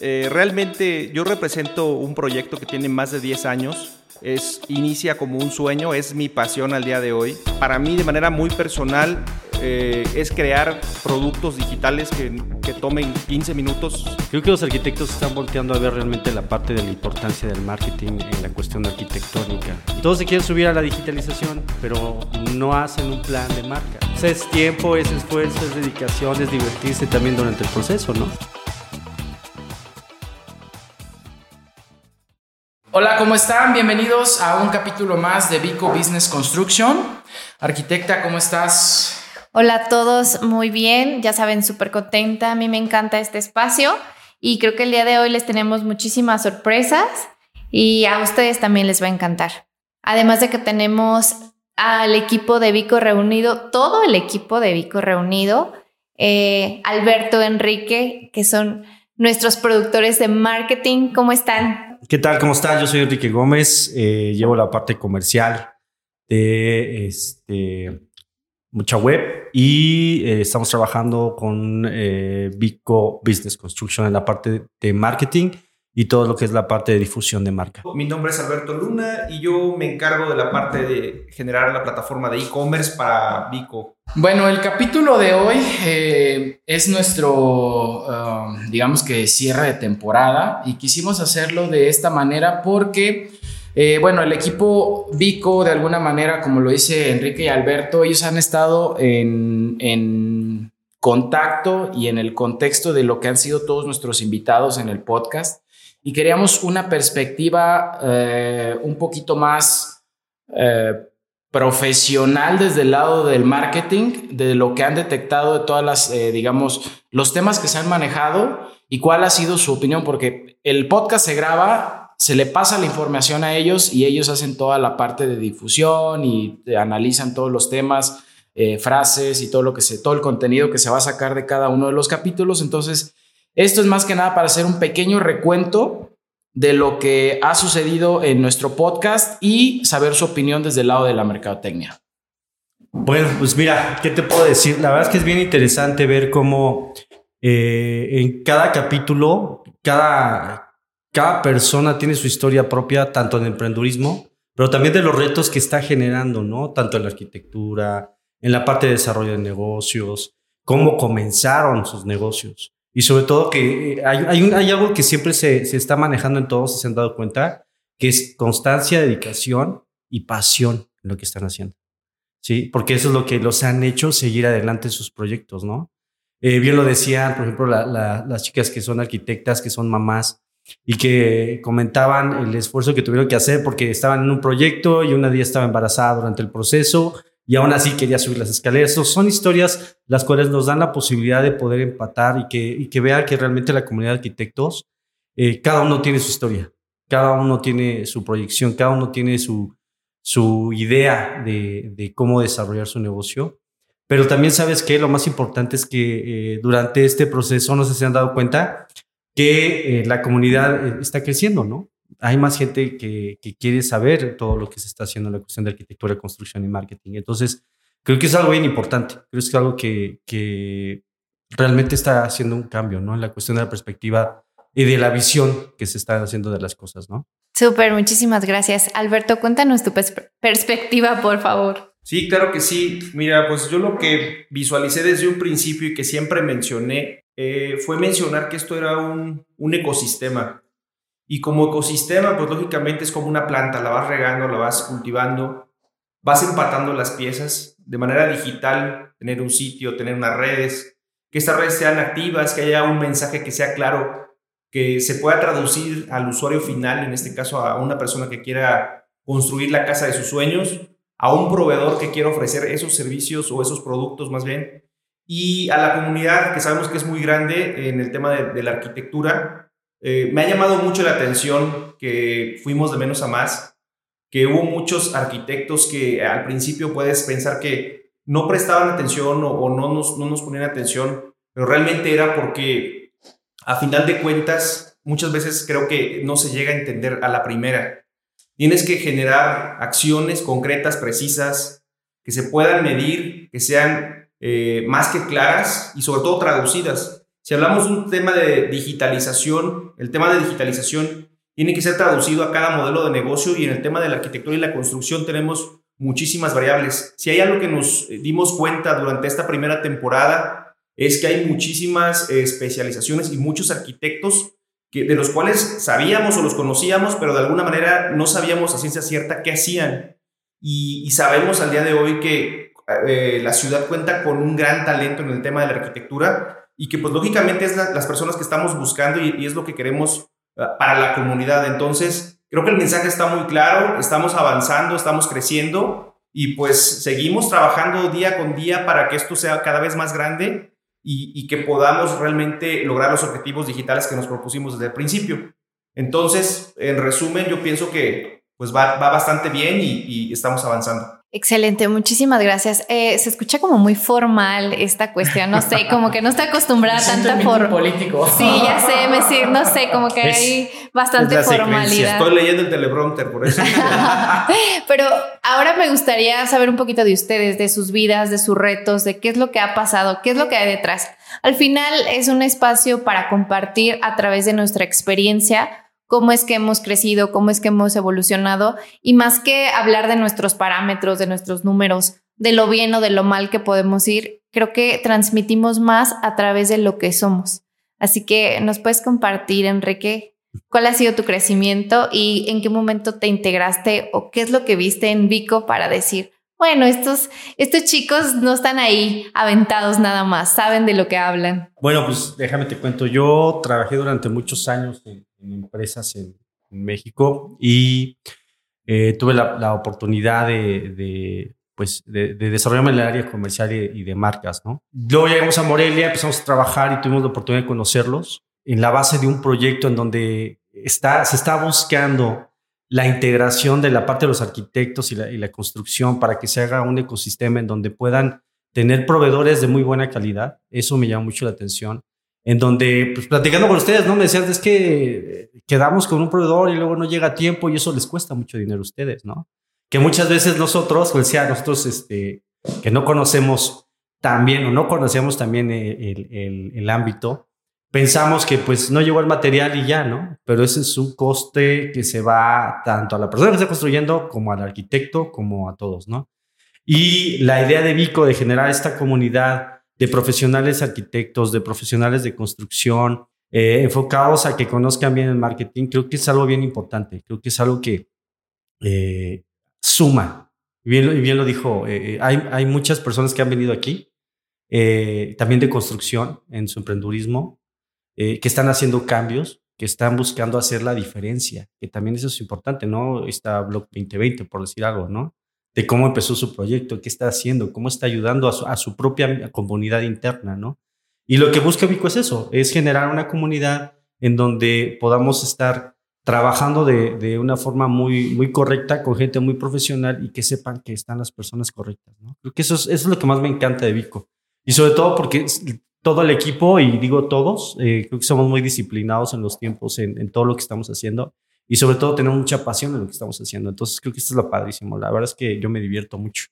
eh, realmente yo represento un proyecto que tiene más de 10 años. Es, inicia como un sueño, es mi pasión al día de hoy. Para mí, de manera muy personal, eh, es crear productos digitales que, que, tomen 15 minutos. Creo que los arquitectos están volteando a ver realmente la parte de la importancia del marketing en la cuestión arquitectónica. Todos se quieren subir a la digitalización, pero no hacen un plan de marca. O sea, es tiempo, es esfuerzo, es dedicación, es divertirse también durante el proceso, ¿no? Hola, ¿cómo están? Bienvenidos a un capítulo más de Vico Business Construction. Arquitecta, ¿cómo estás? Hola a todos, muy bien, ya saben, súper contenta, a mí me encanta este espacio y creo que el día de hoy les tenemos muchísimas sorpresas y a ustedes también les va a encantar. Además de que tenemos al equipo de Vico reunido, todo el equipo de Vico reunido, eh, Alberto, Enrique, que son nuestros productores de marketing, ¿cómo están? ¿Qué tal? ¿Cómo están? Yo soy Enrique Gómez, eh, llevo la parte comercial de este, mucha web y eh, estamos trabajando con eh, Vico Business Construction en la parte de marketing y todo lo que es la parte de difusión de marca. Mi nombre es Alberto Luna y yo me encargo de la parte de generar la plataforma de e-commerce para Vico. Bueno, el capítulo de hoy eh, es nuestro, um, digamos que cierre de temporada y quisimos hacerlo de esta manera porque, eh, bueno, el equipo Vico de alguna manera, como lo dice Enrique y Alberto, ellos han estado en, en contacto y en el contexto de lo que han sido todos nuestros invitados en el podcast y queríamos una perspectiva eh, un poquito más eh, profesional desde el lado del marketing, de lo que han detectado de todas las, eh, digamos, los temas que se han manejado y cuál ha sido su opinión, porque el podcast se graba, se le pasa la información a ellos y ellos hacen toda la parte de difusión y analizan todos los temas, frases y todo lo que se, todo el contenido que se va a sacar de cada uno de los capítulos. Entonces, esto es más que nada para hacer un pequeño recuento de lo que ha sucedido en nuestro podcast y saber su opinión desde el lado de la mercadotecnia. Bueno, pues mira, ¿qué te puedo decir? La verdad es que es bien interesante ver cómo eh, en cada capítulo, cada, cada persona tiene su historia propia, tanto en emprendurismo, pero también de los retos que está generando, ¿no? Tanto en la arquitectura, en la parte de desarrollo de negocios, cómo comenzaron sus negocios. Y sobre todo que eh, hay, hay, algo que siempre se, se, está manejando en todos, si se han dado cuenta, que es constancia, dedicación y pasión en lo que están haciendo. Sí, porque eso es lo que los han hecho seguir adelante en sus proyectos, ¿no? Eh, bien lo decían, por ejemplo, las chicas que son arquitectas, que son mamás y que comentaban el esfuerzo que tuvieron que hacer porque estaban en un proyecto y una día estaba embarazada durante el proceso y aún así quería subir las escaleras. son historias las cuales nos dan la posibilidad de poder empatar y que, y que vean que realmente la comunidad de arquitectos, eh, cada uno tiene su historia, cada uno tiene su proyección, cada uno tiene su, su idea de, de cómo desarrollar su negocio. Pero también sabes que lo más importante es que eh, durante este proceso no se han dado cuenta que eh, la comunidad está creciendo, ¿no? Hay más gente que, quiere saber todo lo que se está haciendo en la cuestión de arquitectura, construcción y marketing. Entonces, creo que es algo bien importante. Creo que es algo que, que realmente está haciendo un cambio, ¿no? En la cuestión de la perspectiva y de la visión que se está haciendo de las cosas, ¿no? Súper, muchísimas gracias. Alberto, cuéntanos tu perspectiva, por favor. Sí, claro que sí. Mira, pues yo lo que visualicé desde un principio y que siempre mencioné eh, fue mencionar que esto era un, un ecosistema. Y como ecosistema, pues lógicamente es como una planta, la vas regando, la vas cultivando, vas empatando las piezas de manera digital, tener un sitio, tener unas redes, que estas redes sean activas, que haya un mensaje que sea claro, que se pueda traducir al usuario final, en este caso a una persona que quiera construir la casa de sus sueños, a un proveedor que quiera ofrecer esos servicios o esos productos más bien, y a la comunidad que sabemos que es muy grande en el tema de, de la arquitectura, eh, me ha llamado mucho la atención que fuimos de menos a más, que hubo muchos arquitectos que al principio puedes pensar que no prestaban atención o, no, nos, no nos ponían atención, pero realmente era porque a final de cuentas muchas veces creo que no se llega a entender a la primera. Tienes que generar acciones concretas, precisas, que se puedan medir, que sean eh, más que claras y sobre todo traducidas si hablamos de un tema de digitalización, el tema de digitalización tiene que ser traducido a cada modelo de negocio y en el tema de la arquitectura y la construcción tenemos muchísimas variables. Si hay algo que nos dimos cuenta durante esta primera temporada es que hay muchísimas eh, especializaciones y muchos arquitectos que, de los cuales sabíamos o los conocíamos, pero de alguna manera no sabíamos a ciencia cierta qué hacían. Y, sabemos al día de hoy que eh, la ciudad cuenta con un gran talento en el tema de la arquitectura y que pues lógicamente es las personas que estamos buscando y, es lo que queremos Ah, para la comunidad. Entonces, creo que el mensaje está muy claro, estamos avanzando, estamos creciendo y pues seguimos trabajando día con día para que esto sea cada vez más grande y, que podamos realmente lograr los objetivos digitales que nos propusimos desde el principio. Entonces, en resumen, yo pienso que pues va, bastante bien y estamos avanzando. Excelente, muchísimas gracias. Eh, se escucha como muy formal esta cuestión, no sé, como que no está acostumbrada a tanta forma. político. Sí, ya sé, me, no sé, como que hay bastante formalidad. Estoy leyendo el teleprompter, por eso. Pero ahora me gustaría saber un poquito de ustedes, de sus vidas, de sus retos, de qué es lo que ha pasado, qué es lo que hay detrás. Al final es un espacio para compartir a través de nuestra experiencia cómo es que hemos crecido, cómo es que hemos evolucionado y más que hablar de nuestros parámetros, de nuestros números, de lo bien o de lo mal que podemos ir, creo que transmitimos más a través de lo que somos. Así que nos puedes compartir, Enrique, cuál ha sido tu crecimiento y en qué momento te integraste o qué es lo que viste en Vico para decir, bueno, estos, estos chicos no están ahí aventados nada más, saben de lo que hablan. Bueno, pues déjame te cuento, yo trabajé durante muchos años en, en empresas en, México y eh, tuve la, oportunidad de, pues, de, desarrollarme en el área comercial y, de marcas, ¿no? Luego llegamos a Morelia, empezamos a trabajar y tuvimos la oportunidad de conocerlos en la base de un proyecto en donde está, se está buscando la integración de la parte de los arquitectos y y la construcción para que se haga un ecosistema en donde puedan tener proveedores de muy buena calidad. Eso me llama mucho la atención en donde, pues platicando con ustedes, ¿no? Me decían, que quedamos con un proveedor y luego no llega a tiempo y eso les cuesta mucho dinero a ustedes, ¿no? Que muchas veces nosotros, pues nosotros, este, que no conocemos también o no conocemos también el, el, el, ámbito, pensamos que pues no llegó el material y ya, ¿no? Pero ese es un coste que se va tanto a la persona que está construyendo como al arquitecto, como a todos, ¿no? Y la idea de Vico de generar esta comunidad de profesionales arquitectos, de profesionales de construcción, eh, enfocados a que conozcan bien el marketing, creo que es algo bien importante, creo que es algo que eh, suma. Y bien, bien, lo dijo, eh, hay, hay, muchas personas que han venido aquí, también de construcción en su emprendurismo, que están haciendo cambios, que están buscando hacer la diferencia, que también eso es importante, ¿no? Está Blog 2020, por decir algo, ¿no? De cómo empezó su proyecto, qué está haciendo, cómo está ayudando a su, propia comunidad interna, ¿no? Y lo que busca Vico es eso, es generar una comunidad en donde podamos estar trabajando de, una forma muy, muy correcta, con gente muy profesional y que sepan que están las personas correctas, ¿no? Creo que eso es, lo que más me encanta de Vico. Y sobre todo porque todo el equipo, y digo todos, eh, creo que somos muy disciplinados en los tiempos, en todo lo que estamos haciendo y sobre todo tenemos mucha pasión en lo que estamos haciendo. Entonces creo que esto es lo padrísimo. La verdad es que yo me divierto mucho.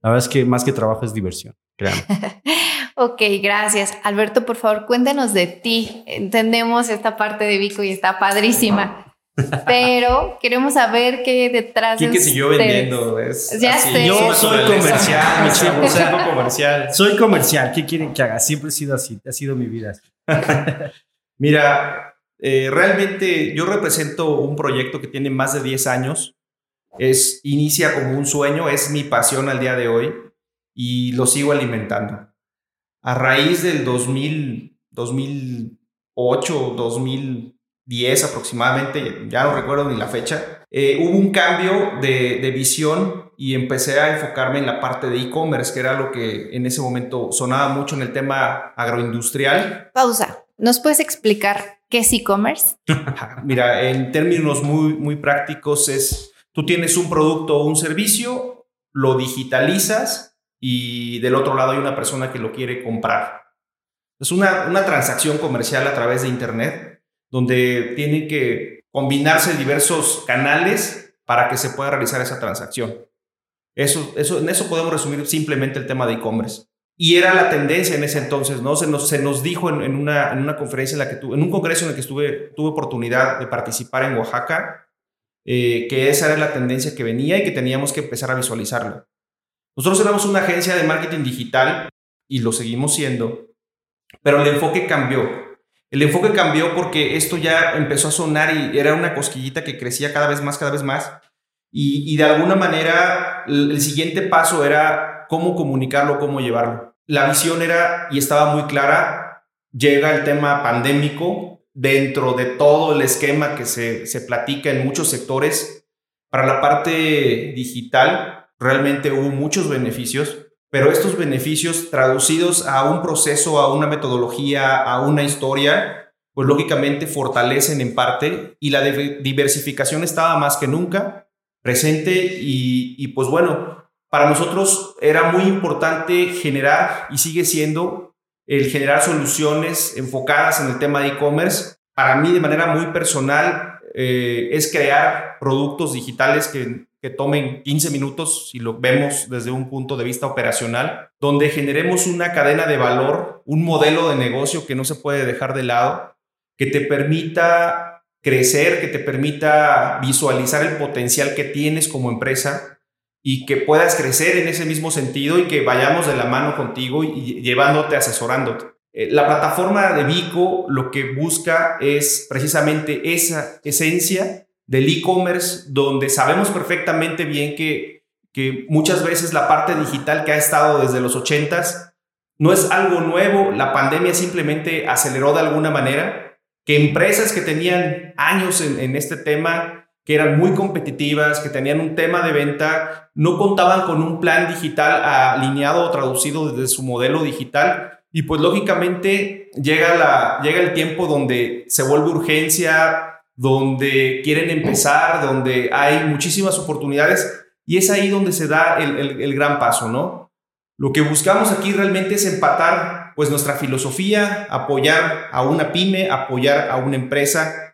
La verdad es que más que trabajo es diversión, créanme. ok, gracias. Alberto, por favor, cuéntanos de ti. Entendemos esta parte de Vico y está padrísima. Pero queremos saber qué detrás ¿Quién que siguió vendiendo? Es ya sé. Yo soy comercial, mi chavo. O sea, comercial. Soy comercial. ¿Qué quieren que haga? Siempre he sido así. Ha sido mi vida. Mira, eh, realmente yo represento un proyecto que tiene más de 10 años. Es, inicia como un sueño, es mi pasión al día de hoy y lo sigo alimentando. A raíz del 2000, 2008, 2010 aproximadamente, ya no recuerdo ni la fecha, eh, hubo un cambio de, de visión y empecé a enfocarme en la parte de e-commerce, que era lo que en ese momento sonaba mucho en el tema agroindustrial. Pausa. ¿Nos puedes explicar ¿Qué es e-commerce? Mira, en términos muy, muy prácticos es, tú tienes un producto o un servicio, lo digitalizas y del otro lado hay una persona que lo quiere comprar. Es una, una transacción comercial a través de Internet donde tienen que combinarse diversos canales para que se pueda realizar esa transacción. Eso, eso, en eso podemos resumir simplemente el tema de e-commerce. Y era la tendencia en ese entonces, ¿no? Se nos, dijo en, una, en una conferencia en la que tuve, en un congreso en el que estuve, tuve oportunidad de participar en Oaxaca, eh, que esa era la tendencia que venía y que teníamos que empezar a visualizarlo. Nosotros éramos una agencia de marketing digital y lo seguimos siendo, pero el enfoque cambió. El enfoque cambió porque esto ya empezó a sonar y era una cosquillita que crecía cada vez más, cada vez más. Y, de alguna manera el siguiente paso era cómo comunicarlo, cómo llevarlo la visión era y estaba muy clara. Llega el tema pandémico dentro de todo el esquema que se, se platica en muchos sectores. Para la parte digital, realmente hubo muchos beneficios, pero estos beneficios traducidos a un proceso, a una metodología, a una historia, pues lógicamente fortalecen en parte y la diversificación estaba más que nunca presente y, y pues bueno, para nosotros era muy importante generar y sigue siendo el generar soluciones enfocadas en el tema de e-commerce. Para mí de manera muy personal eh, es crear productos digitales que, que tomen 15 minutos, si lo vemos desde un punto de vista operacional, donde generemos una cadena de valor, un modelo de negocio que no se puede dejar de lado, que te permita crecer, que te permita visualizar el potencial que tienes como empresa y que puedas crecer en ese mismo sentido y que vayamos de la mano contigo y llevándote, asesorándote. Eh, la plataforma de Vico lo que busca es precisamente esa esencia del e-commerce donde sabemos perfectamente bien que, que muchas veces la parte digital que ha estado desde los 80s no es algo nuevo, la pandemia simplemente aceleró de alguna manera que empresas que tenían años en, en este tema que eran muy competitivas, que tenían un tema de venta, no contaban con un plan digital alineado o traducido desde su modelo digital. Y pues lógicamente llega, la, llega el tiempo donde se vuelve urgencia, donde quieren empezar, donde hay muchísimas oportunidades y es ahí donde se da el, el gran paso, ¿no? Lo que buscamos aquí realmente es empatar pues nuestra filosofía, apoyar a una pyme, apoyar a una empresa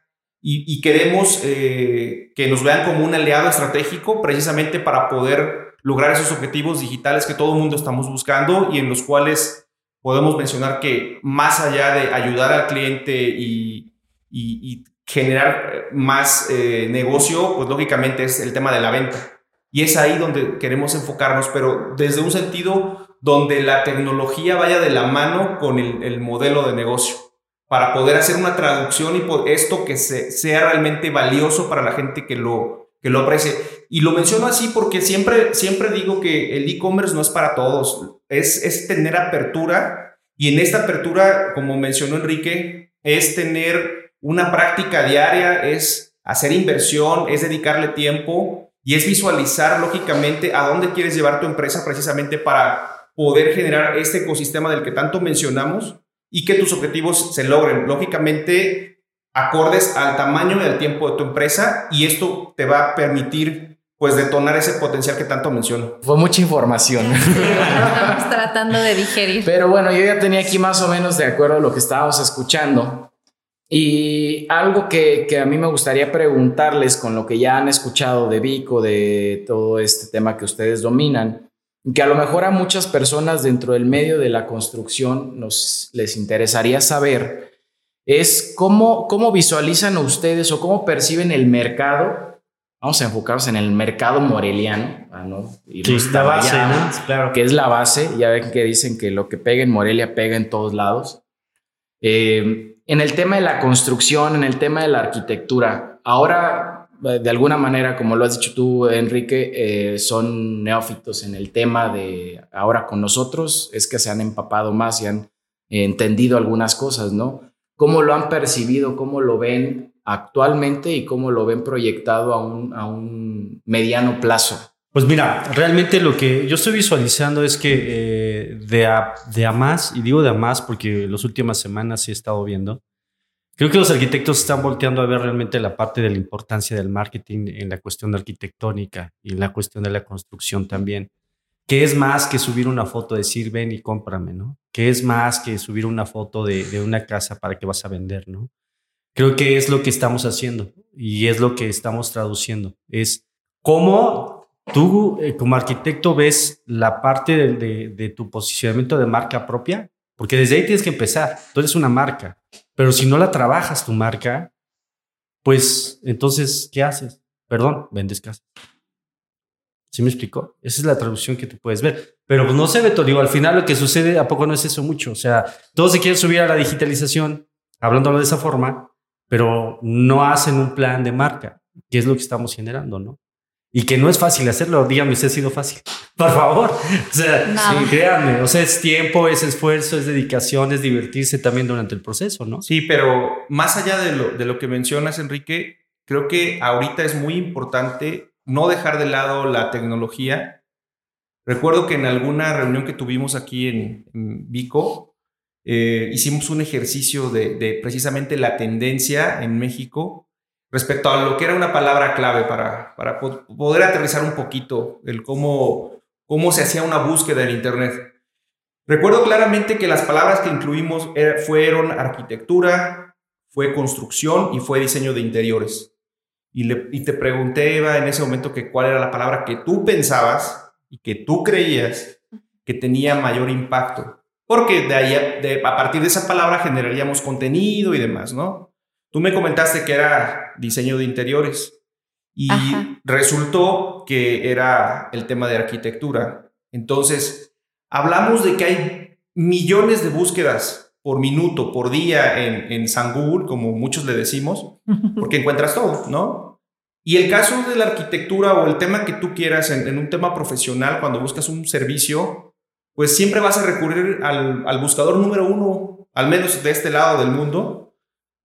y, queremos eh, que nos vean como un aliado estratégico precisamente para poder lograr esos objetivos digitales que todo el mundo estamos buscando y en los cuales podemos mencionar que más allá de ayudar al cliente y, generar más eh, negocio, pues lógicamente es el tema de la venta. Y es ahí donde queremos enfocarnos, pero desde un sentido donde la tecnología vaya de la mano con el modelo de negocio para poder hacer una traducción y esto que sea realmente valioso para la gente que lo, que lo aprecie. Y lo menciono así porque siempre, siempre digo que el e-commerce no es para todos, es, es tener apertura y en esta apertura, como mencionó Enrique, es tener una práctica diaria, es hacer inversión, es dedicarle tiempo y es visualizar lógicamente a dónde quieres llevar tu empresa precisamente para poder generar este ecosistema del que tanto mencionamos y que tus objetivos se logren, lógicamente, acordes al tamaño y al tiempo de tu empresa y esto te va a permitir pues detonar ese potencial que tanto menciono. Fue mucha información. estamos tratando de digerir. Pero bueno, yo ya tenía aquí más o menos de acuerdo a lo que estábamos escuchando. Y algo que, que, a mí me gustaría preguntarles con lo que ya han escuchado de Vico, de todo este tema que ustedes dominan, que a lo mejor a muchas personas dentro del medio de la construcción nos les interesaría saber es cómo, cómo visualizan ustedes o cómo perciben el mercado. Vamos a enfocarnos en el mercado moreliano, ah, ¿no? Y la base, claro. que es la base. Ya ven que dicen que lo que pega en Morelia pega en todos lados. Eh, en el tema de la construcción, en el tema de la arquitectura, ahora de alguna manera, como lo has dicho tú, Enrique, eh, son neófitos en el tema de ahora con nosotros, es que se han empapado más y han entendido algunas cosas, ¿no? ¿Cómo lo han percibido? ¿Cómo lo ven actualmente y cómo lo ven proyectado a un, mediano plazo? Pues mira, realmente lo que yo estoy visualizando es que eh, de, a, de a más, y digo de a más porque las últimas semanas sí he estado viendo, Creo que los arquitectos están volteando a ver realmente la parte de la importancia del marketing en la cuestión arquitectónica y en la cuestión de la construcción también. Que es más que subir una foto, de decir ven y cómprame, ¿no? Que es más que subir una foto de, de una casa para que vas a vender, ¿no? Creo que es lo que estamos haciendo y es lo que estamos traduciendo. Es cómo tú eh, como arquitecto ves la parte de, de, tu posicionamiento de marca propia, porque desde ahí tienes que empezar. Tú eres una marca, pero si no la trabajas tu marca, pues entonces, ¿qué haces? Perdón, vendes casa. ¿Sí me explicó? Esa es la traducción que te puedes ver. Pero pues no sé, Beto, digo, al final lo que sucede, ¿a poco no es eso mucho? O sea, todos se quieren subir a la digitalización, hablándolo de esa forma, pero no hacen un plan de marca, que es lo que estamos generando, ¿no? Y que no es fácil hacerlo, dígame si ha sido fácil. Por favor. O sea, créanme, o sea, es tiempo, es esfuerzo, es dedicación, es divertirse también durante el proceso, ¿no? Sí, pero más allá de lo, de lo que mencionas, Enrique, creo que ahorita es muy importante no dejar de lado la tecnología. Recuerdo que en alguna reunión que tuvimos aquí en, Vico, eh, hicimos un ejercicio de, precisamente la tendencia en México respecto a lo que era una palabra clave para, para poder aterrizar un poquito el cómo, cómo se hacía una búsqueda en Internet. Recuerdo claramente que las palabras que incluimos fueron arquitectura, fue construcción y fue diseño de interiores. Y, le, y te pregunté, Eva, en ese momento que cuál era la palabra que tú pensabas y que tú creías que tenía mayor impacto. Porque de ahí, a partir de esa palabra generaríamos contenido y demás, ¿no? Tú me comentaste que era diseño de interiores y resultó que era el tema de arquitectura. Entonces, hablamos de que hay millones de búsquedas por minuto, por día en, en San Google, como muchos le decimos, porque encuentras todo, ¿no? Y el caso de la arquitectura o el tema que tú quieras en, en un tema profesional, cuando buscas un servicio, pues siempre vas a recurrir al, buscador número uno, al menos de este lado del mundo,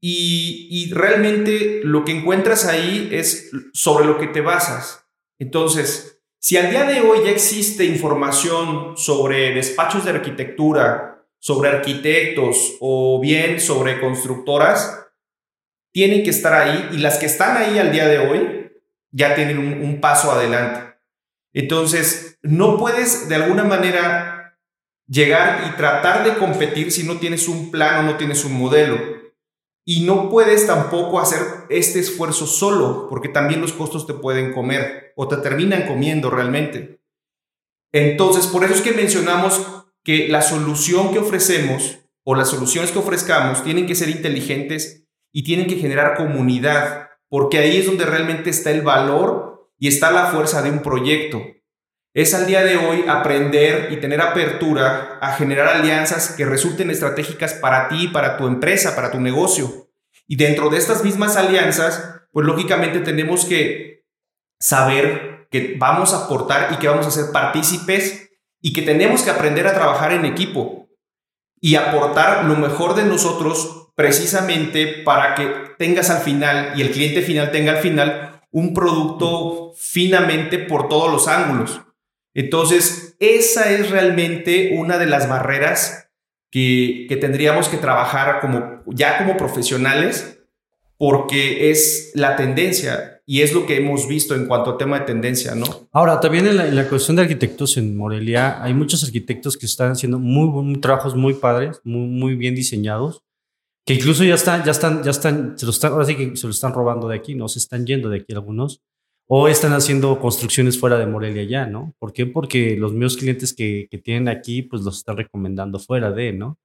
y, realmente lo que encuentras ahí es sobre lo que te basas. Entonces, si al día de hoy ya existe información sobre despachos de arquitectura, sobre arquitectos o bien sobre constructoras, tienen que estar ahí y las que están ahí al día de hoy ya tienen un, un paso adelante. Entonces, no puedes de alguna manera llegar y tratar de competir si no tienes un plan o no tienes un modelo. Y no puedes tampoco hacer este esfuerzo solo, porque también los costos te pueden comer o te terminan comiendo realmente. Entonces, por eso es que mencionamos que la solución que ofrecemos o las soluciones que ofrezcamos tienen que ser inteligentes y tienen que generar comunidad, porque ahí es donde realmente está el valor y está la fuerza de un proyecto es al día de hoy aprender y tener apertura a generar alianzas que resulten estratégicas para ti, para tu empresa, para tu negocio. Y dentro de estas mismas alianzas, pues lógicamente tenemos que saber que vamos a aportar y que vamos a ser partícipes y que tenemos que aprender a trabajar en equipo y aportar lo mejor de nosotros precisamente para que tengas al final y el cliente final tenga al final un producto finamente por todos los ángulos. Entonces, esa es realmente una de las barreras que, tendríamos que trabajar como, ya como profesionales, porque es la tendencia y es lo que hemos visto en cuanto a tema de tendencia, ¿no? Ahora, también en la, cuestión de arquitectos en Morelia, hay muchos arquitectos que están haciendo muy, trabajos muy padres, muy, muy bien diseñados, que incluso ya están, ya están, ya están, se lo están, ahora sí que se lo están robando de aquí, ¿no? Se están yendo de aquí algunos o están haciendo construcciones fuera de Morelia ya, ¿no? ¿Por qué? Porque los mismos clientes que, que, tienen aquí, pues los están recomendando fuera de, ¿no?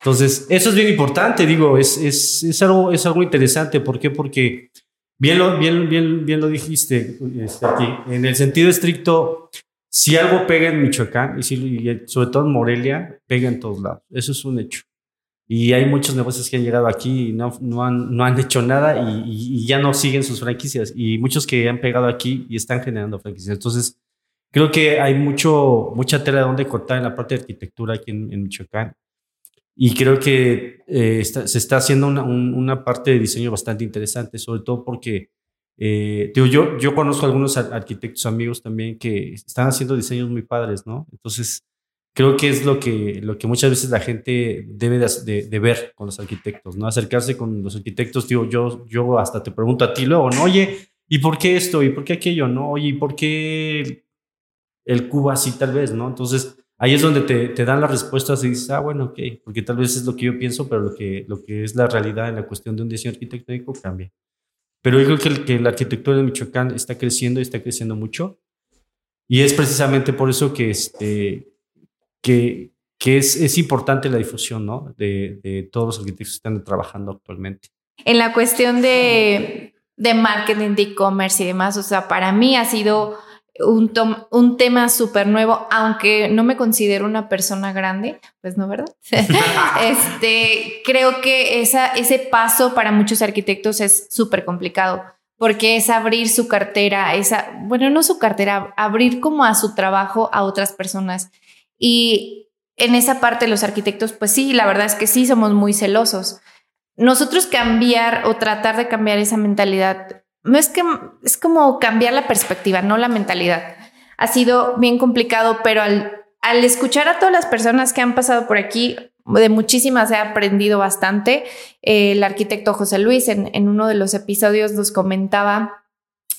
Entonces, eso es bien importante, digo, es, es, es, algo, es algo interesante. ¿Por qué? Porque bien lo, bien, bien, bien lo dijiste este, aquí, en el sentido estricto, si algo pega en Michoacán, y, si, y sobre todo en Morelia, pega en todos lados. Eso es un hecho. Y hay muchos negocios que han llegado aquí y no, no, han, no han hecho nada y, ya no siguen sus franquicias. Y muchos que han pegado aquí y están generando franquicias. Entonces, creo que hay mucho, mucha tela de donde cortar en la parte de arquitectura aquí en, Michoacán. Y creo que eh, se está haciendo una, una, parte de diseño bastante interesante, sobre todo porque eh, digo, yo, yo conozco algunos arquitectos amigos también que están haciendo diseños muy padres, ¿no? Entonces, creo que es lo que, lo que muchas veces la gente debe de, ver con los arquitectos, ¿no? Acercarse con los arquitectos, digo, yo, yo hasta te pregunto a ti luego, ¿no? Oye, ¿y por qué esto? ¿Y por qué aquello? ¿No? Oye, ¿y por qué el cubo así tal vez? ¿No? Entonces, ahí es donde te, te, dan las respuestas y dices, ah, bueno, ok, porque tal vez es lo que yo pienso, pero lo que, lo que es la realidad en la cuestión de un diseño arquitectónico cambia. Pero yo creo que, que la arquitectura de Michoacán está creciendo y está creciendo mucho Y es precisamente por eso que, este, que, que es, es importante la difusión ¿no? de, de todos los arquitectos que están trabajando actualmente. En la cuestión de, de marketing, de e-commerce y demás, o sea, para mí ha sido un, un tema súper nuevo, aunque no me considero una persona grande, pues no, ¿verdad? este, creo que esa, ese paso para muchos arquitectos es súper complicado porque es abrir su cartera, esa, bueno, no su cartera, abrir como a su trabajo a otras personas. Y en esa parte los arquitectos, pues sí, la verdad es que sí somos muy celosos. Nosotros cambiar o tratar de cambiar esa mentalidad, no es que es como cambiar la perspectiva, no la mentalidad. Ha sido bien complicado, pero al, al escuchar a todas las personas que han pasado por aquí, de muchísimas he aprendido bastante. el arquitecto José Luis en, en, uno de los episodios nos comentaba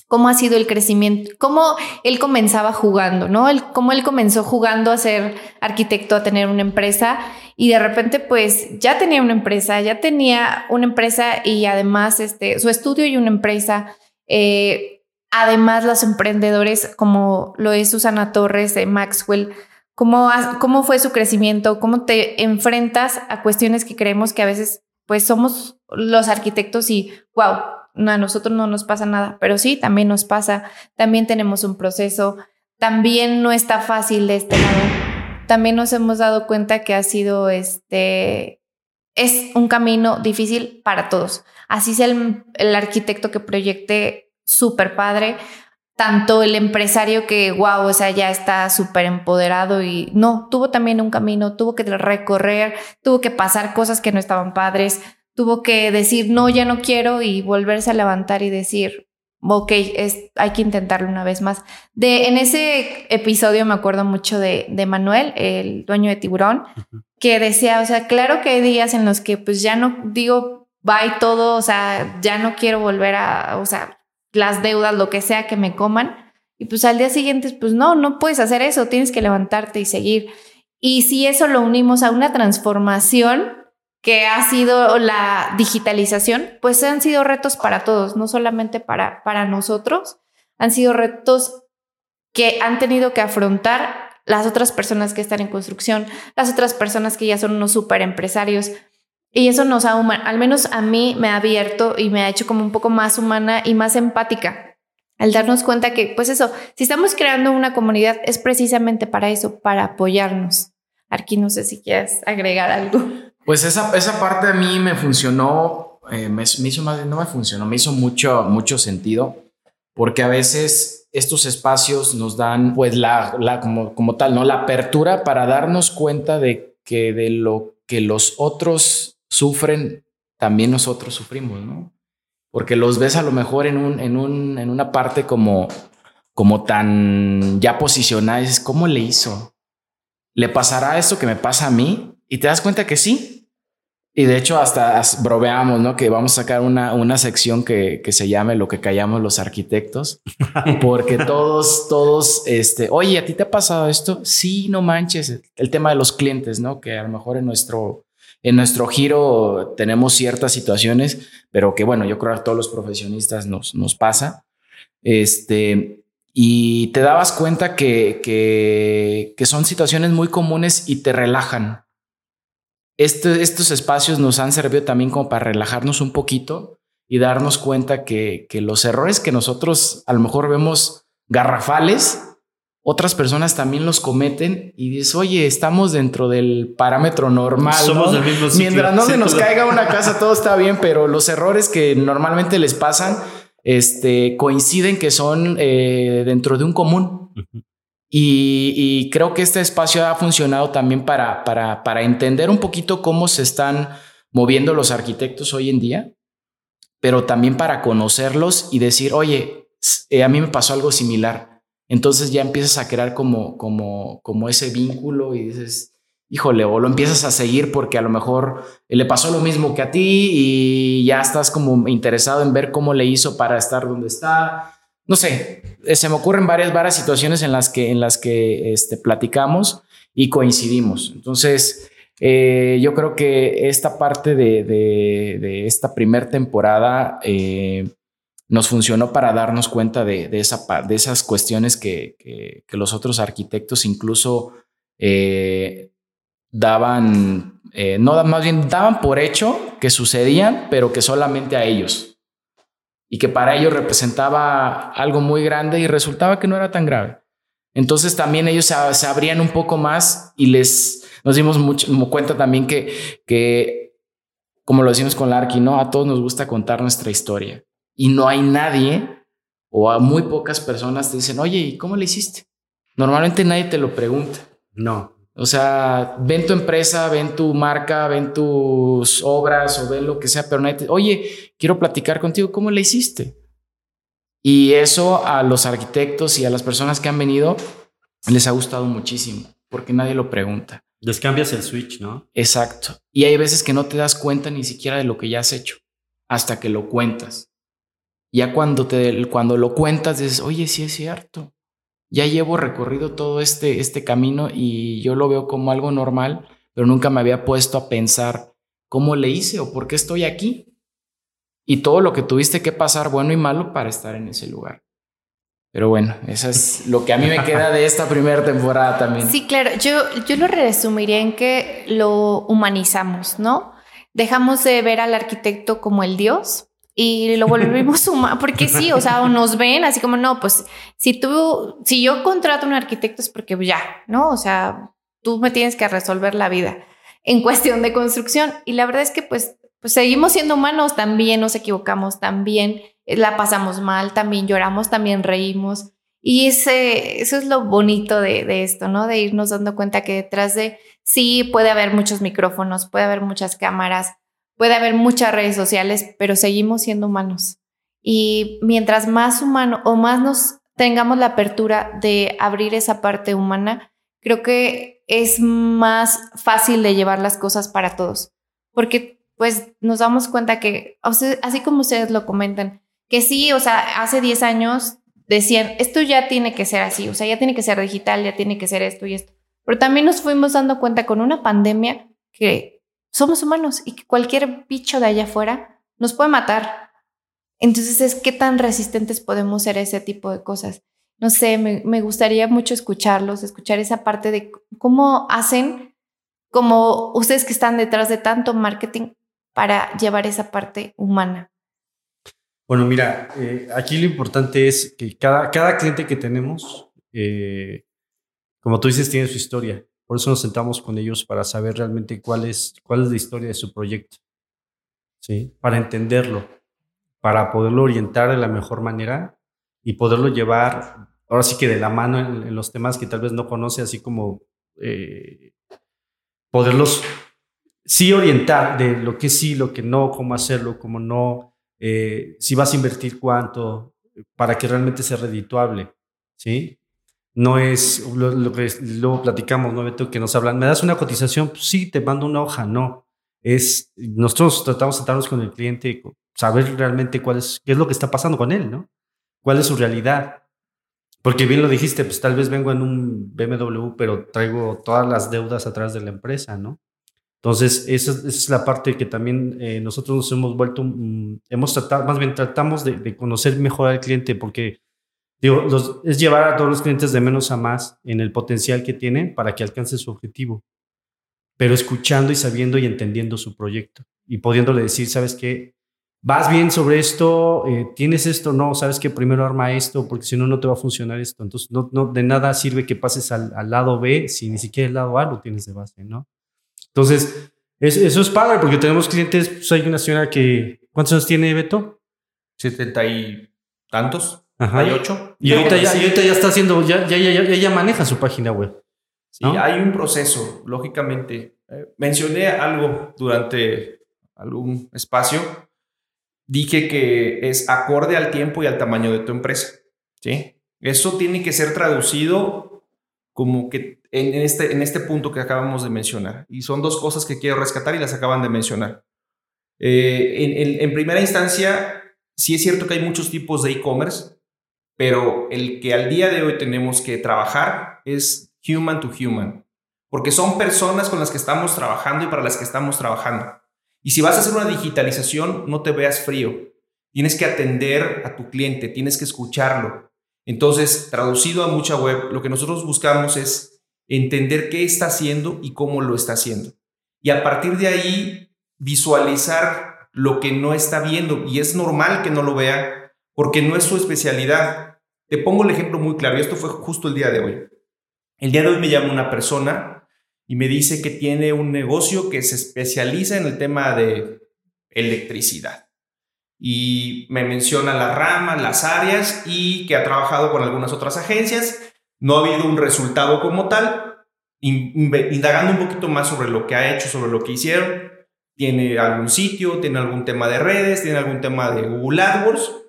cómo ha sido el crecimiento, cómo él comenzaba jugando, ¿no? El, cómo él comenzó jugando a ser arquitecto, a tener una empresa y de repente pues ya tenía una empresa, ya tenía una empresa y además este, su estudio y una empresa. Eh, además, los emprendedores como lo es Susana Torres de Maxwell, ¿Cómo, ¿Cómo fue su crecimiento? ¿Cómo te enfrentas a cuestiones que creemos que a veces pues somos los arquitectos y wow, a nosotros no nos pasa nada, pero sí, también nos pasa, también tenemos un proceso, también no está fácil de este lado, también nos hemos dado cuenta que ha sido este, es un camino difícil para todos, así sea el, el arquitecto que proyecte súper padre, tanto el empresario que, wow, o sea, ya está súper empoderado y no, tuvo también un camino, tuvo que recorrer, tuvo que pasar cosas que no estaban padres, tuvo que decir, no, ya no quiero y volverse a levantar y decir, ok, es, hay que intentarlo una vez más. De, en ese episodio me acuerdo mucho de, de Manuel, el dueño de Tiburón, que decía, o sea, claro que hay días en los que pues ya no digo, bye todo, o sea, ya no quiero volver a, o sea, las deudas, lo que sea que me coman. Y pues al día siguiente, pues no, no puedes hacer eso, tienes que levantarte y seguir. Y si eso lo unimos a una transformación que ha sido la digitalización, pues han sido retos para todos, no solamente para, para nosotros, han sido retos que han tenido que afrontar las otras personas que están en construcción, las otras personas que ya son unos super empresarios, y eso nos ha, al menos a mí me ha abierto y me ha hecho como un poco más humana y más empática. Al darnos cuenta que, pues eso, si estamos creando una comunidad es precisamente para eso, para apoyarnos. Aquí no sé si quieres agregar algo. Pues esa, esa parte a mí me funcionó, eh, me, hizo más, no me funcionó, me hizo mucho, mucho sentido, porque a veces estos espacios nos dan, pues, la, la como, como tal, ¿no? La apertura para darnos cuenta de que de lo que los otros sufren, también nosotros sufrimos, ¿no? Porque los ves a lo mejor en, un, en, un, en una parte como, como tan ya posicionada, dices, ¿cómo le hizo? ¿Le pasará esto que me pasa a mí? Y te das cuenta que sí. Y de hecho hasta broveamos, ¿no? Que vamos a sacar una, una sección que, que se llame lo que callamos los arquitectos, porque todos, todos, este, oye, ¿a ti te ha pasado esto? Sí, no manches. El tema de los clientes, ¿no? Que a lo mejor en nuestro, en nuestro giro tenemos ciertas situaciones, pero que bueno, yo creo que a todos los profesionistas nos, nos pasa. Este, y te dabas cuenta que, que, son situaciones muy comunes y te relajan. Este, estos espacios nos han servido también como para relajarnos un poquito y darnos cuenta que, que los errores que nosotros a lo mejor vemos garrafales, otras personas también los cometen y dices, oye, estamos dentro del parámetro normal. Somos del mismo Mientras no se nos caiga una casa, todo está bien, pero los errores que normalmente les pasan este, coinciden que son eh, dentro de un común. Y, creo que este espacio ha funcionado también para, para, para entender un poquito cómo se están moviendo los arquitectos hoy en día, pero también para conocerlos y decir, oye, eh, a mí me pasó algo similar entonces ya empiezas a crear como, como, como ese vínculo y dices, híjole, o lo empiezas a seguir porque a lo mejor le pasó lo mismo que a ti y ya estás como interesado en ver cómo le hizo para estar donde está. No sé, eh, se me ocurren varias, varias situaciones en las que, en las que este, platicamos y coincidimos. Entonces, eh, yo creo que esta parte de, de, esta primera temporada eh, nos funcionó para darnos cuenta de, esa, de esas cuestiones que, que, los otros arquitectos incluso daban, no más bien daban por hecho que sucedían, pero que solamente a ellos. Y que para ellos representaba algo muy grande y resultaba que no era tan grave. Entonces también ellos se, abrían un poco más y les nos dimos mucho, cuenta también que, que, como lo decimos con Larky, ¿no? A todos nos gusta contar nuestra historia y no hay nadie o a muy pocas personas te dicen, oye, ¿y cómo le hiciste? Normalmente nadie te lo pregunta. No. O sea, ven tu empresa, ven tu marca, ven tus obras o ven lo que sea, pero nadie te, oye, quiero platicar contigo, ¿cómo le hiciste? Y eso a los arquitectos y a las personas que han venido les ha gustado muchísimo, porque nadie lo pregunta. Les cambias el switch, ¿no? Exacto. Y hay veces que no te das cuenta ni siquiera de lo que ya has hecho, hasta que lo cuentas. Ya cuando, te, cuando lo cuentas, dices, oye, sí es cierto. Ya llevo recorrido todo este, este camino y yo lo veo como algo normal, pero nunca me había puesto a pensar cómo le hice o por qué estoy aquí. Y todo lo que tuviste que pasar, bueno y malo, para estar en ese lugar. Pero bueno, eso es lo que a mí me queda de esta primera temporada también. Sí, claro, yo, yo lo resumiría en que lo humanizamos, ¿no? Dejamos de ver al arquitecto como el dios y lo volvimos humano, porque sí, o sea, nos ven así como, no, pues si tú, si yo contrato a un arquitecto es porque ya, ¿no? O sea, tú me tienes que resolver la vida en cuestión de construcción. Y la verdad es que pues, pues seguimos siendo humanos, también nos equivocamos, también la pasamos mal, también lloramos, también reímos. Y ese, eso es lo bonito de, de esto, ¿no? De irnos dando cuenta que detrás de, sí, puede haber muchos micrófonos, puede haber muchas cámaras, Puede haber muchas redes sociales, pero seguimos siendo humanos. Y mientras más humano o más nos tengamos la apertura de abrir esa parte humana, creo que es más fácil de llevar las cosas para todos. Porque pues nos damos cuenta que, así como ustedes lo comentan, que sí, o sea, hace 10 años decían, esto ya tiene que ser así, o sea, ya tiene que ser digital, ya tiene que ser esto y esto. Pero también nos fuimos dando cuenta con una pandemia que somos humanos y que cualquier bicho de allá afuera nos puede matar. Entonces es qué tan resistentes podemos ser a ese tipo de cosas. No sé, me, gustaría mucho escucharlos, escuchar esa parte de cómo hacen, como ustedes que están detrás de tanto marketing para llevar esa parte humana. Bueno, mira, eh, aquí lo importante es que cada, cliente que tenemos, eh, como tú dices, tiene su historia. Por eso nos sentamos con ellos para saber realmente cuál es, cuál es la historia de su proyecto, ¿sí? Para entenderlo, para poderlo orientar de la mejor manera y poderlo llevar, ahora sí que de la mano en, los temas que tal vez no conoce, así como eh, poderlos sí orientar de lo que sí, lo que no, cómo hacerlo, cómo no, eh, si vas a invertir cuánto, para que realmente sea redituable, ¿sí? No es lo, que luego platicamos, ¿no, Beto? Que nos hablan, ¿me das una cotización? Pues sí, te mando una hoja, no. Es, nosotros tratamos de sentarnos con el cliente, saber realmente cuál es, qué es lo que está pasando con él, ¿no? ¿Cuál es su realidad? Porque bien lo dijiste, pues tal vez vengo en un BMW, pero traigo todas las deudas atrás de la empresa, ¿no? Entonces, esa, es la parte que también eh, nosotros nos hemos vuelto, mm, hemos tratado, más bien tratamos de, de conocer mejor al cliente, porque Digo, es llevar a todos los clientes de menos a más en el potencial que tienen para que alcance su objetivo, pero escuchando y sabiendo y entendiendo su proyecto y pudiéndole decir, ¿sabes qué? Vas bien sobre esto, eh, tienes esto, no, sabes que primero arma esto, porque si no, no te va a funcionar esto. Entonces, no, de nada sirve que pases al, lado B si ni siquiera el lado A lo tienes de base, ¿no? Entonces, eso es padre, porque tenemos clientes, pues hay una señora que, ¿cuántos años tiene Beto? Setenta y tantos. Ajá. Hay ocho. Y ahorita ya, ya, está haciendo, ya, ya, ya, ya, maneja su página web. Sí, hay un proceso, lógicamente. Eh, mencioné algo durante algún espacio. Dije que es acorde al tiempo y al tamaño de tu empresa. ¿sí? Eso tiene que ser traducido como que en este, en este punto que acabamos de mencionar. Y son dos cosas que quiero rescatar y las acaban de mencionar. Eh, en, en primera instancia, sí es cierto que hay muchos tipos de e-commerce pero el que al día de hoy tenemos que trabajar es human to human, porque son personas con las que estamos trabajando y para las que estamos trabajando. Y si vas a hacer una digitalización, no te veas frío. Tienes que atender a tu cliente, tienes que escucharlo. Entonces, traducido a mucha web, lo que nosotros buscamos es entender qué está haciendo y cómo lo está haciendo. Y a partir de ahí, visualizar lo que no está viendo. Y es normal que no lo vea porque no es su especialidad. Te pongo el ejemplo muy claro, y esto fue justo el día de hoy. El día de hoy me llama una persona y me dice que tiene un negocio que se especializa en el tema de electricidad. Y me menciona las ramas, las áreas y que ha trabajado con algunas otras agencias. No ha habido un resultado como tal. Indagando un poquito más sobre lo que ha hecho, sobre lo que hicieron. Tiene algún sitio, tiene algún tema de redes, tiene algún tema de Google AdWords.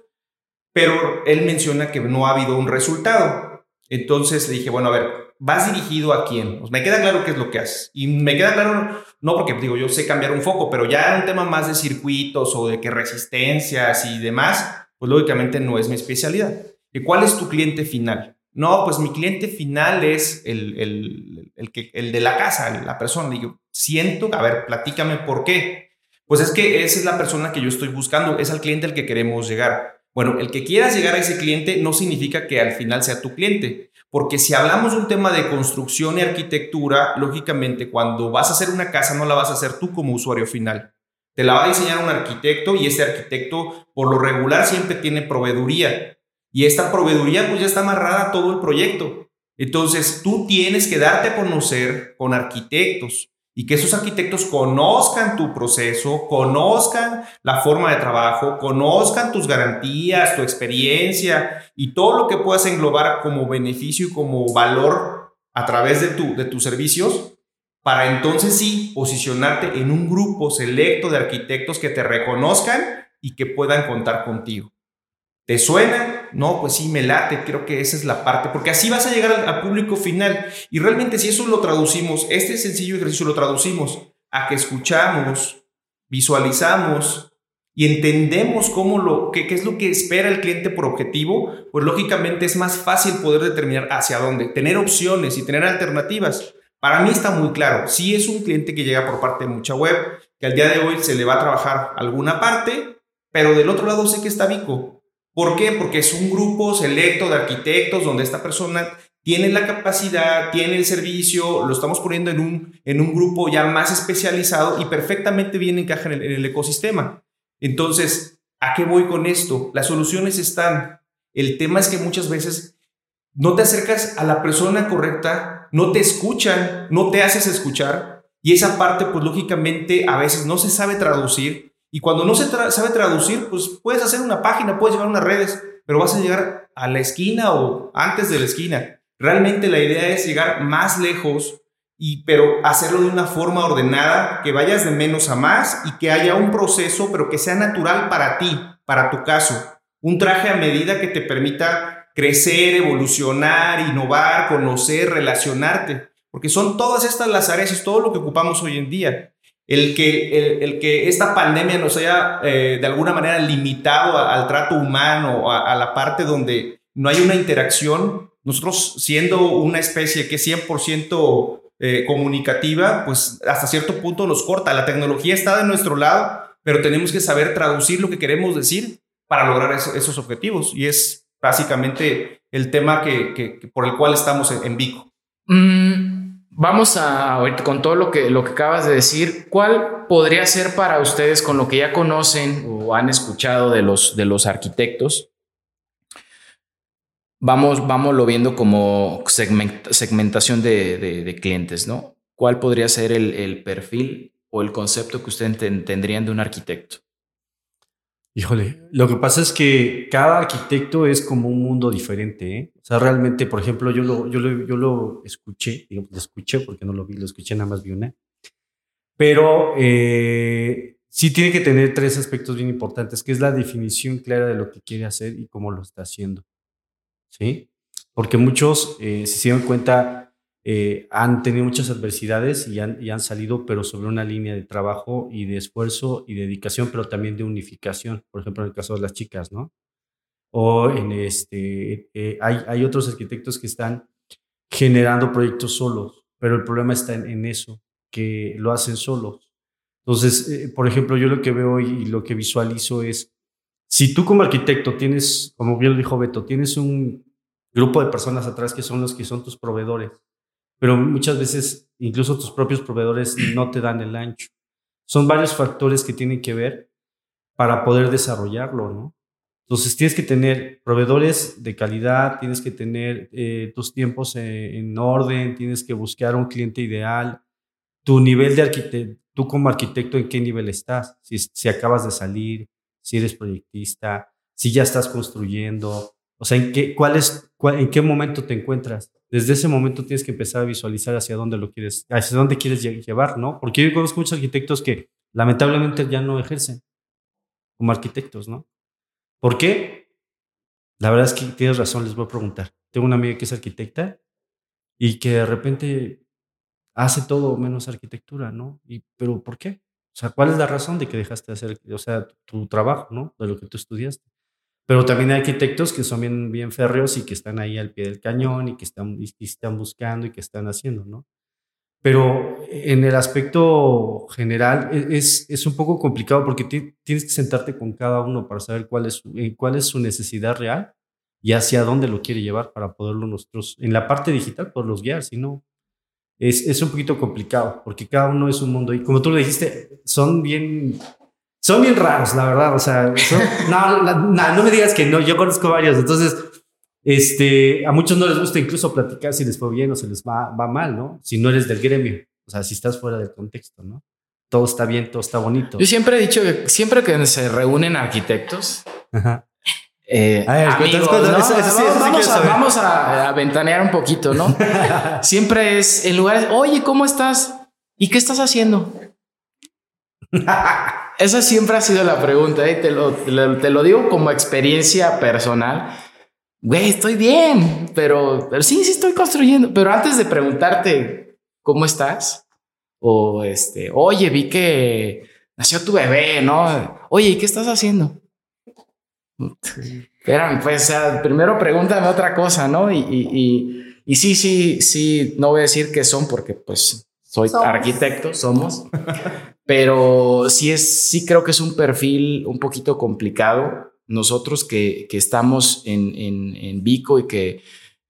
Pero él menciona que no ha habido un resultado. Entonces le dije, bueno, a ver, vas dirigido a quién. Pues me queda claro qué es lo que haces. Y me queda claro, no porque digo, yo sé cambiar un foco, pero ya un tema más de circuitos o de qué resistencias y demás, pues lógicamente no es mi especialidad. ¿Y cuál es tu cliente final? No, pues mi cliente final es el, el, el, que, el de la casa, la persona. Digo, siento, a ver, platícame por qué. Pues es que esa es la persona que yo estoy buscando, es al cliente al que queremos llegar. Bueno, el que quieras llegar a ese cliente no significa que al final sea tu cliente. Porque si hablamos de un tema de construcción y arquitectura, lógicamente cuando vas a hacer una casa no la vas a hacer tú como usuario final. Te la va a diseñar un arquitecto y ese arquitecto por lo regular siempre tiene proveeduría. Y esta proveeduría pues ya está amarrada a todo el proyecto. Entonces tú tienes que darte a conocer con arquitectos y que esos arquitectos conozcan tu proceso, conozcan la forma de trabajo, conozcan tus garantías, tu experiencia y todo lo que puedas englobar como beneficio y como valor a través de, tu, de tus servicios, para entonces sí posicionarte en un grupo selecto de arquitectos que te reconozcan y que puedan contar contigo. ¿Te suena? No, pues sí, me late, creo que esa es la parte, porque así vas a llegar al, público final. Y realmente si eso lo traducimos, este sencillo ejercicio lo traducimos a que escuchamos, visualizamos y entendemos cómo lo, qué, es lo que espera el cliente por objetivo, pues lógicamente es más fácil poder determinar hacia dónde, tener opciones y tener alternativas. Para mí está muy claro, si es un cliente que llega por parte de mucha web, que al día de hoy se le va a trabajar alguna parte, pero del otro lado sé que está Vico, ¿Por qué? Porque es un grupo selecto de arquitectos donde esta persona tiene la capacidad, tiene el servicio, lo estamos poniendo en un, en un grupo ya más especializado y perfectamente bien encaja en el, ecosistema. Entonces, ¿a qué voy con esto? Las soluciones están. El tema es que muchas veces no te acercas a la persona correcta, no te escuchan, no te haces escuchar y esa parte pues lógicamente a veces no se sabe traducir y cuando no se sabe traducir, pues puedes hacer una página, puedes llevar unas redes, pero vas a llegar a la esquina o antes de la esquina. Realmente la idea es llegar más lejos, y, pero hacerlo de una forma ordenada, que vayas de menos a más y que haya un proceso, pero que sea natural para ti, para tu caso. Un traje a medida que te permita crecer, evolucionar, innovar, conocer, relacionarte. Porque son todas estas las áreas, es todo lo que ocupamos hoy en día el que, el, que esta pandemia nos haya eh, de alguna manera limitado al trato humano, a, a, la parte donde no hay una interacción, nosotros siendo una especie que es 100% eh, comunicativa, pues hasta cierto punto nos corta. La tecnología está de nuestro lado, pero tenemos que saber traducir lo que queremos decir para lograr esos objetivos. Y es básicamente el tema que, que, por el cual estamos en, en Vico. Mm, Vamos a, con todo lo que, lo que acabas de decir, ¿cuál podría ser para ustedes con lo que ya conocen o han escuchado de los, de los arquitectos? Vamos, vamos lo viendo como segmentación de, clientes, ¿no? ¿Cuál podría ser el, el, perfil o el concepto que ustedes tendrían de un arquitecto? Híjole, lo que pasa es que cada arquitecto es como un mundo diferente. ¿eh? O sea, realmente, por ejemplo, yo lo, yo lo, yo lo escuché, lo escuché porque no lo vi, lo escuché nada más vi una. Pero eh, sí tiene que tener tres aspectos bien importantes, que es la definición clara de lo que quiere hacer y cómo lo está haciendo. ¿Sí? Porque muchos, eh, si se dan cuenta, eh, han tenido muchas adversidades y han, y han, salido, pero sobre una línea de trabajo y de esfuerzo y dedicación, pero también de unificación, por ejemplo, en el caso de las chicas, ¿no? O en este, eh, hay, hay otros arquitectos que están generando proyectos solos, pero el problema está en, en eso, que lo hacen solos. Entonces, eh, por ejemplo, yo lo que veo y lo que visualizo es si tú como arquitecto tienes, como bien lo dijo Beto, tienes un grupo de personas atrás que son los que son tus proveedores, pero muchas veces incluso tus propios proveedores no te dan el ancho. Son varios factores que tienen que ver para poder desarrollarlo, ¿no? Entonces tienes que tener proveedores de calidad, tienes que tener eh, tus tiempos eh, en orden, tienes que buscar un cliente ideal, tu nivel de arquitecto, tú como arquitecto en qué nivel estás, si, si acabas de salir, si eres proyectista, si ya estás construyendo, o sea, en qué, cuál en qué momento te encuentras. Desde ese momento tienes que empezar a visualizar hacia dónde lo quieres, hacia dónde quieres llevar, ¿no? Porque yo conozco muchos arquitectos que lamentablemente ya no ejercen como arquitectos, ¿no? ¿Por qué? La verdad es que tienes razón, les voy a preguntar. Tengo una amiga que es arquitecta y que de repente hace todo menos arquitectura, ¿no? Y, pero ¿por qué? O sea, ¿cuál es la razón de que dejaste de hacer, o sea, tu trabajo, ¿no? De lo que tú estudiaste. Pero también hay arquitectos que son bien, bien férreos y que están ahí al pie del cañón y que están, y están buscando y que están haciendo, ¿no? Pero en el aspecto general e, es, es un poco complicado porque tienes que sentarte con cada uno para saber cuál es, eh, cuál es su necesidad real y hacia dónde lo quiere llevar para poderlo nosotros, en la parte digital, por los guiar, si no, es, es un poquito complicado porque cada uno es un mundo y como tú lo dijiste, son bien, son bien raros, la verdad, o sea, no, no me digas que no, yo conozco varios, entonces este, a muchos no les gusta incluso platicar si les fue bien o se les va, va mal, ¿no? Si no eres del gremio, o sea, si estás fuera del contexto, ¿no? Todo está bien, todo está bonito. Yo siempre he dicho que siempre que se reúnen arquitectos, vamos, a, ventanear un poquito, ¿no? siempre es en lugares, oye, ¿cómo estás? ¿Y qué estás haciendo? Esa siempre ha sido la pregunta, ¿eh? te, lo, te lo digo como experiencia personal güey, estoy bien, pero, sí, sí estoy construyendo. Pero antes de preguntarte cómo estás, o este, oye, vi que nació tu bebé, ¿no? Oye, qué estás haciendo? Espérame, pues, o sea, primero pregúntame otra cosa, ¿no? Y, y, y, sí, sí, sí, no voy a decir qué son porque, pues, soy arquitecto, somos. Pero sí es, sí creo que es un perfil un poquito complicado. Nosotros que, estamos en, en, Vico y que,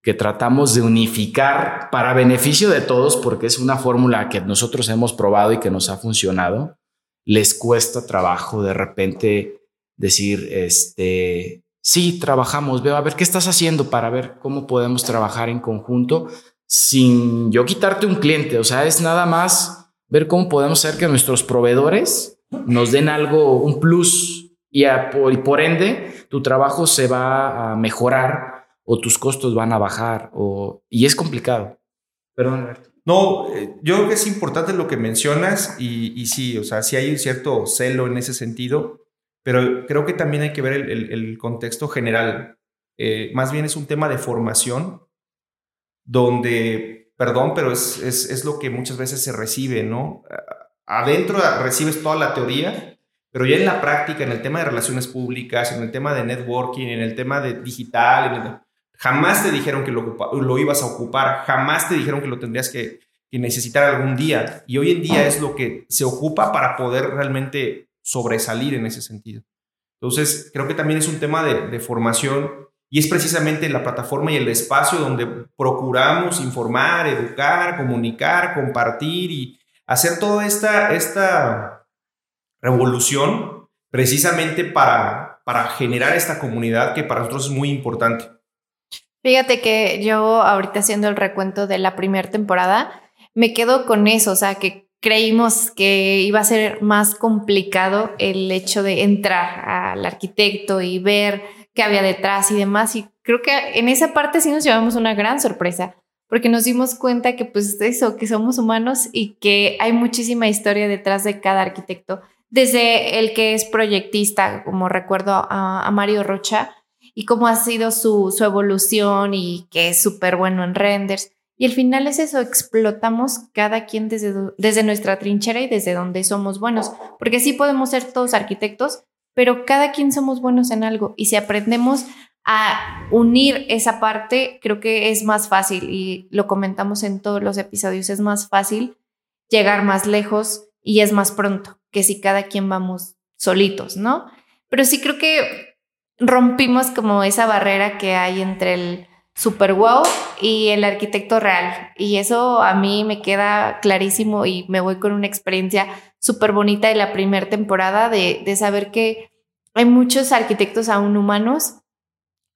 que tratamos de unificar para beneficio de todos, porque es una fórmula que nosotros hemos probado y que nos ha funcionado, les cuesta trabajo de repente decir, este, sí, trabajamos, veo a ver qué estás haciendo para ver cómo podemos trabajar en conjunto sin yo quitarte un cliente, o sea, es nada más ver cómo podemos hacer que nuestros proveedores nos den algo, un plus y, por, ende tu trabajo se va a mejorar o tus costos van a bajar o, y es complicado. Perdón, No, eh, yo creo que es importante lo que mencionas y, y sí, o sea, sí hay un cierto celo en ese sentido, pero creo que también hay que ver el, el, contexto general. Eh, más bien es un tema de formación donde, perdón, pero es, es, es lo que muchas veces se recibe, ¿no? Adentro recibes toda la teoría, pero ya en la práctica, en el tema de relaciones públicas, en el tema de networking, en el tema de digital, jamás te dijeron que lo, lo, ibas a ocupar, jamás te dijeron que lo tendrías que, necesitar algún día. Y hoy en día es lo que se ocupa para poder realmente sobresalir en ese sentido. Entonces, creo que también es un tema de, de formación y es precisamente la plataforma y el espacio donde procuramos informar, educar, comunicar, compartir y hacer toda esta, esta revolución precisamente para, para generar esta comunidad que para nosotros es muy importante. Fíjate que yo ahorita haciendo el recuento de la primera temporada, me quedo con eso, o sea, que creímos que iba a ser más complicado el hecho de entrar al arquitecto y ver qué había detrás y demás. Y creo que en esa parte sí nos llevamos una gran sorpresa, porque nos dimos cuenta que pues eso, que somos humanos y que hay muchísima historia detrás de cada arquitecto desde el que es proyectista, como recuerdo a, Mario Rocha, y cómo ha sido su, evolución y que es súper bueno en renders. Y al final es eso, explotamos cada quien desde, desde nuestra trinchera y desde donde somos buenos, porque sí podemos ser todos arquitectos, pero cada quien somos buenos en algo y si aprendemos a unir esa parte, creo que es más fácil y lo comentamos en todos los episodios, es más fácil llegar más lejos y es más pronto que si cada quien vamos solitos, ¿no? Pero sí creo que rompimos como esa barrera que hay entre el super wow y el arquitecto real. Y eso a mí me queda clarísimo y me voy con una experiencia súper bonita de la primera temporada de, de, saber que hay muchos arquitectos aún humanos.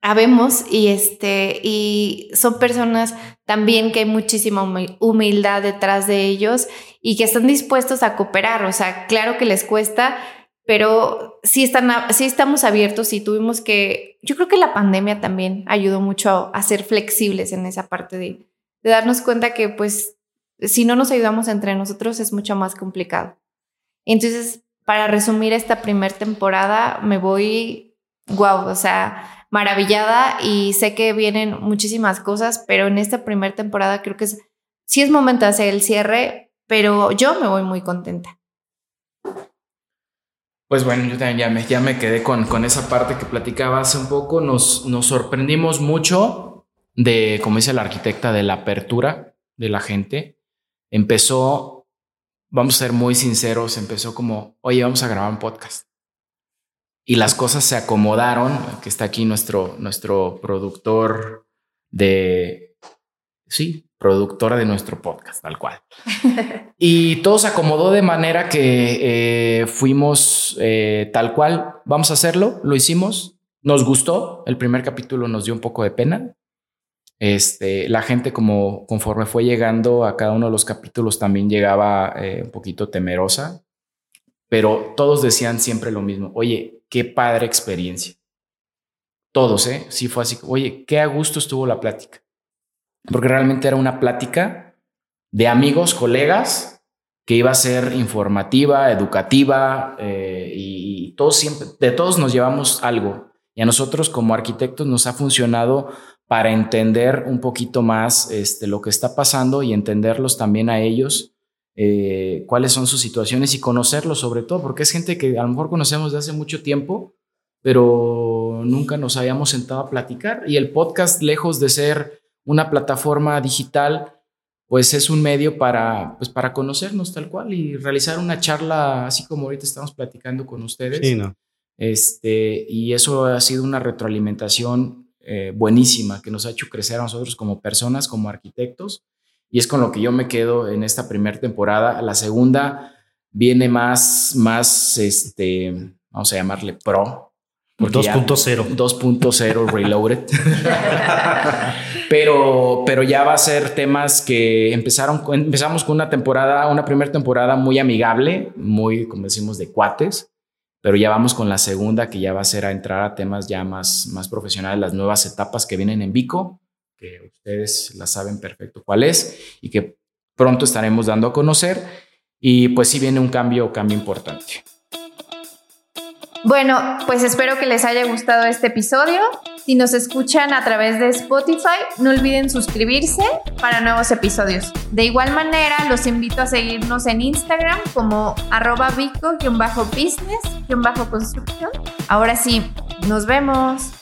Habemos y este y son personas también que hay muchísima humildad detrás de ellos y que están dispuestos a cooperar. O sea, claro que les cuesta, pero sí, están, sí estamos abiertos y tuvimos que, yo creo que la pandemia también ayudó mucho a, ser flexibles en esa parte de, de, darnos cuenta que pues si no nos ayudamos entre nosotros es mucho más complicado. Entonces, para resumir esta primera temporada, me voy, wow, o sea, maravillada y sé que vienen muchísimas cosas, pero en esta primera temporada creo que sí es momento de hacer el cierre, pero yo me voy muy contenta. Pues bueno, yo también ya me, ya me quedé con, con esa parte que platicaba hace un poco. Nos, nos sorprendimos mucho de, como dice la arquitecta, de la apertura de la gente. Empezó, vamos a ser muy sinceros, empezó como, oye, vamos a grabar un podcast. Y las cosas se acomodaron, que está aquí nuestro, nuestro productor de, sí, productora de nuestro podcast, tal cual. y todo se acomodó de manera que eh, fuimos eh, tal cual, vamos a hacerlo, lo hicimos, nos gustó, el primer capítulo nos dio un poco de pena. Este, la gente como conforme fue llegando a cada uno de los capítulos también llegaba eh, un poquito temerosa, pero todos decían siempre lo mismo, oye, qué padre experiencia. Todos, ¿eh? Sí fue así, oye, qué a gusto estuvo la plática porque realmente era una plática de amigos, colegas, que iba a ser informativa, educativa eh, y, todos siempre, de todos nos llevamos algo. Y a nosotros como arquitectos nos ha funcionado para entender un poquito más este, lo que está pasando y entenderlos también a ellos, eh, cuáles son sus situaciones y conocerlos sobre todo, porque es gente que a lo mejor conocemos de hace mucho tiempo, pero nunca nos habíamos sentado a platicar. Y el podcast, lejos de ser una plataforma digital, pues es un medio para, pues para conocernos tal cual y realizar una charla así como ahorita estamos platicando con ustedes. Sí, ¿no? Este, y eso ha sido una retroalimentación eh, buenísima que nos ha hecho crecer a nosotros como personas, como arquitectos. Y es con lo que yo me quedo en esta primera temporada. La segunda viene más, más, este, vamos a llamarle pro, 2.0. 2.0 Reloaded. pero, pero ya va a ser temas que empezaron, empezamos con una temporada, una primera temporada muy amigable, muy, como decimos, de cuates. Pero ya vamos con la segunda, que ya va a ser a entrar a temas ya más, más profesionales, las nuevas etapas que vienen en Vico, que ustedes la saben perfecto cuál es y que pronto estaremos dando a conocer. Y pues sí viene un cambio, cambio importante. Bueno, pues espero que les haya gustado este episodio. Si nos escuchan a través de Spotify, no olviden suscribirse para nuevos episodios. De igual manera, los invito a seguirnos en Instagram como arroba vico-business-construcción. Ahora sí, nos vemos.